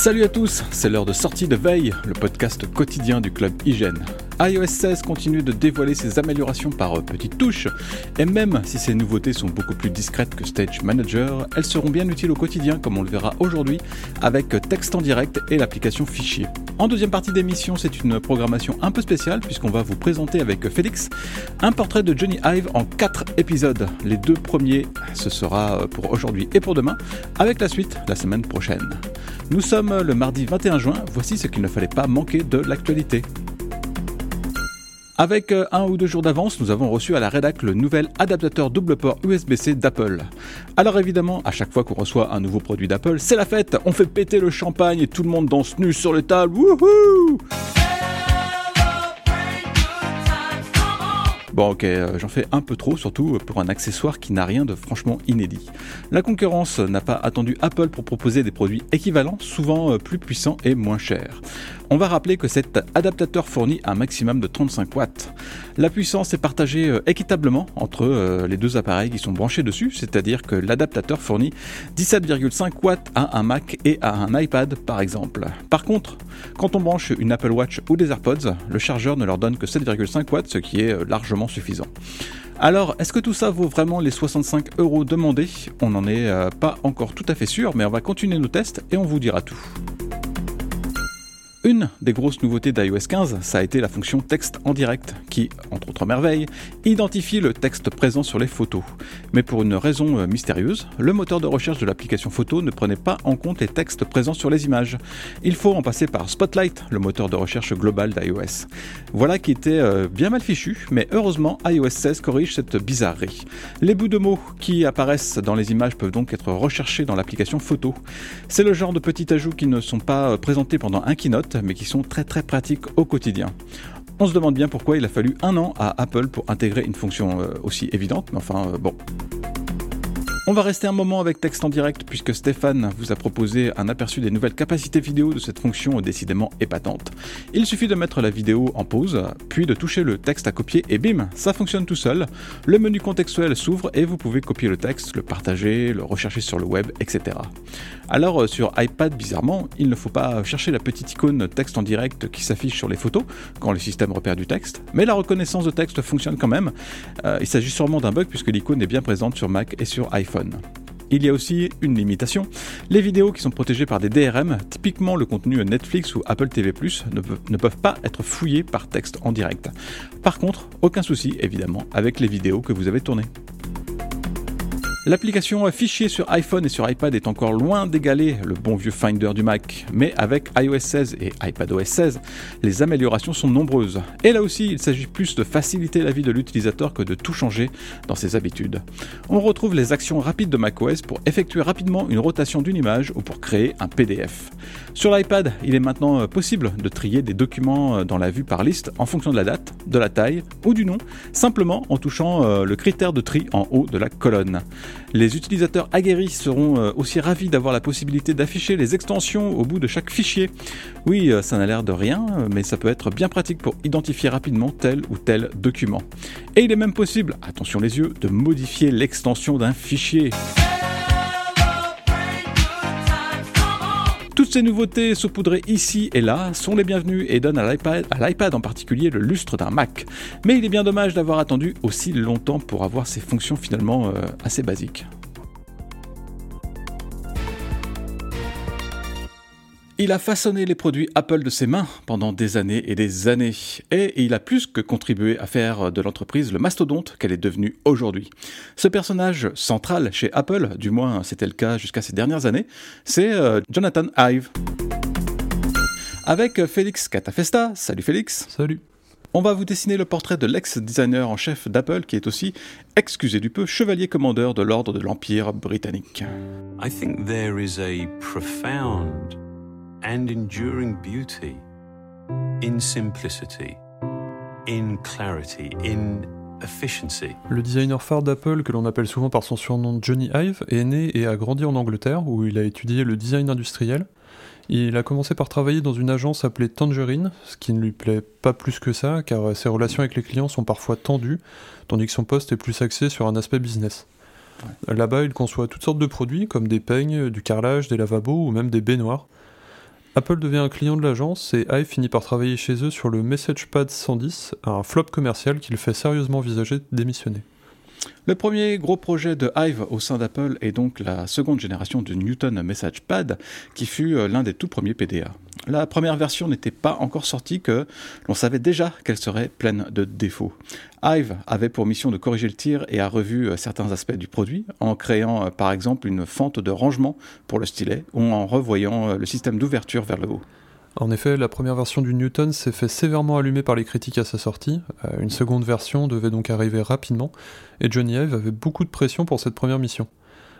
Salut à tous, c'est l'heure de sortie de Veille, le podcast quotidien du club Hygiène. iOS 16 continue de dévoiler ses améliorations par petites touches, et même si ces nouveautés sont beaucoup plus discrètes que Stage Manager, elles seront bien utiles au quotidien comme on le verra aujourd'hui avec texte en direct et l'application Fichier. En deuxième partie d'émission, c'est une programmation un peu spéciale puisqu'on va vous présenter avec Félix un portrait de Johnny Hive en 4 épisodes. Les deux premiers, ce sera pour aujourd'hui et pour demain, avec la suite la semaine prochaine. Nous sommes le mardi 21 juin, voici ce qu'il ne fallait pas manquer de l'actualité. Avec euh, un ou deux jours d'avance, nous avons reçu à la rédac le nouvel adaptateur double port USB-C d'Apple. Alors évidemment, à chaque fois qu'on reçoit un nouveau produit d'Apple, c'est la fête, on fait péter le champagne et tout le monde danse nu sur les tables. Wouhou Bon ok, euh, j'en fais un peu trop, surtout pour un accessoire qui n'a rien de franchement inédit. La concurrence n'a pas attendu Apple pour proposer des produits équivalents, souvent euh, plus puissants et moins chers. On va rappeler que cet adaptateur fournit un maximum de 35 watts. La puissance est partagée euh, équitablement entre les deux appareils qui sont branchés dessus, c'est-à-dire que l'adaptateur fournit 17,5 watts à un Mac et à un iPad par exemple. Par contre, quand on branche une Apple Watch ou des AirPods, le chargeur ne leur donne que 7,5 watts, ce qui est largement suffisant. Alors, est-ce que tout ça vaut vraiment les 65 euros demandés? On n'en est euh, pas encore tout à fait sûr, mais on va continuer nos tests et on vous dira tout. Une des grosses nouveautés d'iOS 15, ça a été la fonction texte en direct, qui, entre autres merveilles, identifie le texte présent sur les photos. Mais pour une raison euh, mystérieuse, le moteur de recherche de l'application photo ne prenait pas en compte les textes présents sur les images. Il faut en passer par Spotlight, le moteur de recherche global d'iOS. Voilà qui était euh, bien mal fichu, mais heureusement iOS 16 corrige cette bizarrerie. Les bouts de mots qui apparaissent dans les images peuvent donc être recherchés dans l'application photo. C'est le genre de petits ajouts qui ne sont pas euh, présentés pendant un keynote, mais qui sont très très pratiques au quotidien. On se demande bien pourquoi il a fallu un an à Apple pour intégrer une fonction euh, aussi évidente, mais enfin euh, bon. On va rester un moment avec texte en direct puisque Stéphane vous a proposé un aperçu des nouvelles capacités vidéo de cette fonction décidément épatante. Il suffit de mettre la vidéo en pause, puis de toucher le texte à copier et bim, ça fonctionne tout seul. Le menu contextuel s'ouvre et vous pouvez copier le texte, le partager, le rechercher sur le web, etc. Alors euh, sur iPad, bizarrement, il ne faut pas chercher la petite icône texte en direct qui s'affiche sur les photos quand le système repère du texte, mais la reconnaissance de texte fonctionne quand même. Euh, il s'agit sûrement d'un bug puisque l'icône est bien présente sur Mac et sur iPhone. Il y a aussi une limitation. Les vidéos qui sont protégées par des DRM, typiquement le contenu Netflix ou Apple TV+, ne, peuvent pas être fouillés par texte en direct. Par contre, aucun souci évidemment avec les vidéos que vous avez tournées. L'application Fichier sur iPhone et sur iPad est encore loin d'égaler le bon vieux Finder du Mac, mais avec iOS 16 et iPadOS 16, les améliorations sont nombreuses. Et là aussi, il s'agit plus de faciliter la vie de l'utilisateur que de tout changer dans ses habitudes. On retrouve les actions rapides de macOS pour effectuer rapidement une rotation d'une image ou pour créer un PDF. Sur l'iPad, il est maintenant euh, possible de trier des documents euh, dans la vue par liste en fonction de la date, de la taille ou du nom, simplement en touchant euh, le critère de tri en haut de la colonne. Les utilisateurs aguerris seront aussi ravis d'avoir la possibilité d'afficher les extensions au bout de chaque fichier. Oui, ça n'a l'air de rien, mais ça peut être bien pratique pour identifier rapidement tel ou tel document. Et il est même possible, attention les yeux, de modifier l'extension d'un fichier. Toutes ces nouveautés saupoudrées ici et là sont les bienvenues et donnent à l'iPad, en particulier le lustre d'un Mac. Mais il est bien dommage d'avoir attendu aussi longtemps pour avoir ces fonctions finalement euh, assez basiques. Il a façonné les produits Apple de ses mains pendant des années et des années, et il a plus que contribué à faire de l'entreprise le mastodonte qu'elle est devenue aujourd'hui. Ce personnage central chez Apple, du moins c'était le cas jusqu'à ces dernières années, c'est euh, Jonathan Ive. Avec Félix Catafesta, salut Félix. Salut. On va vous dessiner le portrait de l'ex-designer en chef d'Apple qui est aussi, excusez du peu, chevalier commandeur de l'ordre de l'Empire britannique. I think there is a profound and enduring beauty in simplicity, in clarity, in efficiency. Le designer phare d'Apple, que l'on appelle souvent par son surnom Johnny Ive, est né et a grandi en Angleterre où il a étudié le design industriel. Il a commencé par travailler dans une agence appelée Tangerine, ce qui ne lui plaît pas plus que ça, car ses relations avec les clients sont parfois tendues, tandis que son poste est plus axé sur un aspect business. Là-bas, il conçoit toutes sortes de produits, comme des peignes, du carrelage, des lavabos ou même des baignoires. Apple devient un client de l'agence et Hive finit par travailler chez eux sur le MessagePad 110, un flop commercial qu'il fait sérieusement envisager de démissionner. Le premier gros projet de Hive au sein d'Apple est donc la seconde génération du Newton MessagePad, qui fut euh, l'un des tout premiers PDA. La première version n'était pas encore sortie que l'on savait déjà qu'elle serait pleine de défauts. Hive avait pour mission de corriger le tir et a revu euh, certains aspects du produit en créant euh, par exemple une fente de rangement pour le stylet ou en revoyant le système d'ouverture vers le haut. En effet, la première version du Newton s'est fait sévèrement allumer par les critiques à sa sortie. Euh, une seconde version devait donc arriver rapidement, et Johnny Ive avait beaucoup de pression pour cette première mission.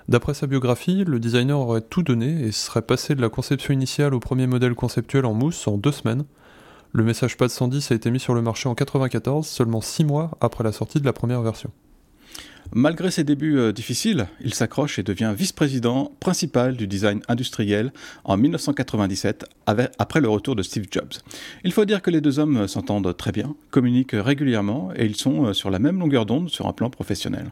D'après sa biographie, le designer aurait tout donné et serait passé de la conception initiale au premier modèle conceptuel en mousse en deux semaines. Le message Pad 110 a été mis sur le marché en 1994, seulement six mois après la sortie de la première version. Malgré ses débuts euh, difficiles, il s'accroche et devient vice-président principal du design industriel en 1997, après le retour de Steve Jobs. Il faut dire que les deux hommes euh, s'entendent très bien, communiquent régulièrement et ils sont euh, sur la même longueur d'onde sur un plan professionnel.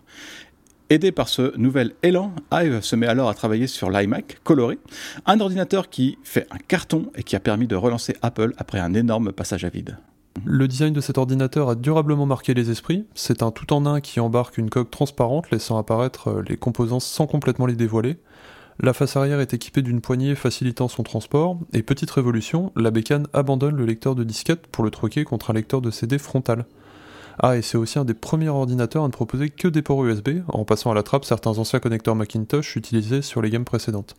Aidé par ce nouvel élan, Ive se met alors à travailler sur l'iMac coloré, un ordinateur qui fait un carton et qui a permis de relancer Apple après un énorme passage à vide. Le design de cet ordinateur a durablement marqué les esprits. C'est un tout en un qui embarque une coque transparente laissant apparaître euh, les composants sans complètement les dévoiler. La face arrière est équipée d'une poignée facilitant son transport, et petite révolution, la bécane abandonne le lecteur de disquette pour le troquer contre un lecteur de CD frontal. Ah, et c'est aussi un des premiers ordinateurs à ne proposer que des ports USB, en passant à la trappe certains anciens connecteurs Macintosh utilisés sur les gammes précédentes.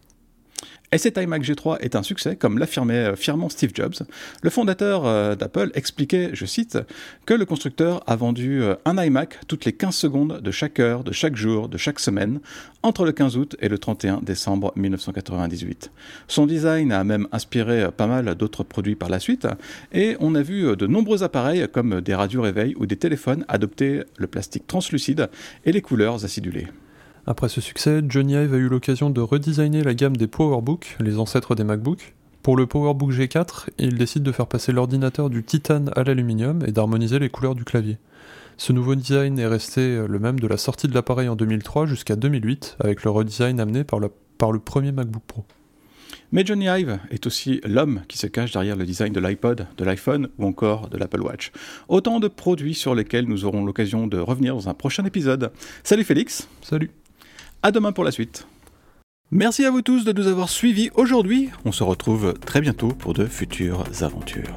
Et cet iMac G3 est un succès, comme l'affirmait euh, fièrement Steve Jobs. Le fondateur euh, d'Apple expliquait, je cite, que le constructeur a vendu euh, un iMac toutes les 15 secondes de chaque heure, de chaque jour, de chaque semaine, entre le 15 août et le 31 décembre 1998. Son design a même inspiré pas mal d'autres produits par la suite, et on a vu de nombreux appareils comme des radios réveils ou des téléphones adopter le plastique translucide et les couleurs acidulées. Après ce succès, Johnny Ive a eu l'occasion de redesigner la gamme des PowerBook, les ancêtres des MacBook. Pour le PowerBook G4, il décide de faire passer l'ordinateur du titane à l'aluminium et d'harmoniser les couleurs du clavier. Ce nouveau design est resté le même de la sortie de l'appareil en 2003 jusqu'à 2008, avec le redesign amené par le, par le premier MacBook Pro. Mais Johnny Ive est aussi l'homme qui se cache derrière le design de l'iPod, de l'iPhone ou encore de l'Apple Watch. Autant de produits sur lesquels nous aurons l'occasion de revenir dans un prochain épisode. Salut Félix Salut à demain pour la suite. Merci à vous tous de nous avoir suivis aujourd'hui. On se retrouve très bientôt pour de futures aventures.